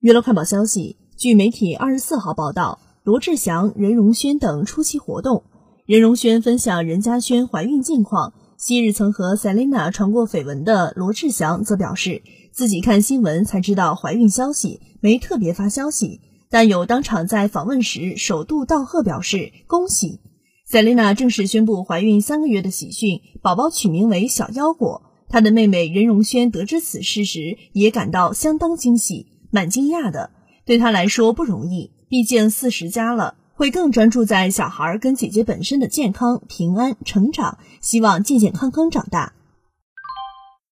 娱乐快报消息，据媒体二十四号报道，罗志祥、任容萱等出席活动。任容萱分享任家萱怀孕近况。昔日曾和 Selina 传过绯闻的罗志祥则表示，自己看新闻才知道怀孕消息，没特别发消息，但有当场在访问时首度道贺，表示恭喜。Selina 正式宣布怀孕三个月的喜讯，宝宝取名为小腰果。她的妹妹任容萱得知此事时，也感到相当惊喜。蛮惊讶的，对他来说不容易，毕竟四十加了，会更专注在小孩跟姐姐本身的健康、平安、成长，希望健健康康长大。